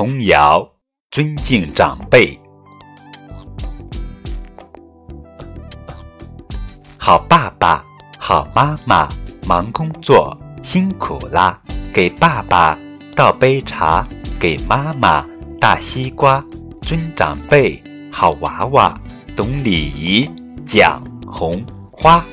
童谣尊敬长辈。好爸爸好妈妈忙工作辛苦啦。给爸爸倒杯茶给妈妈大西瓜尊长辈好娃娃懂礼仪讲红花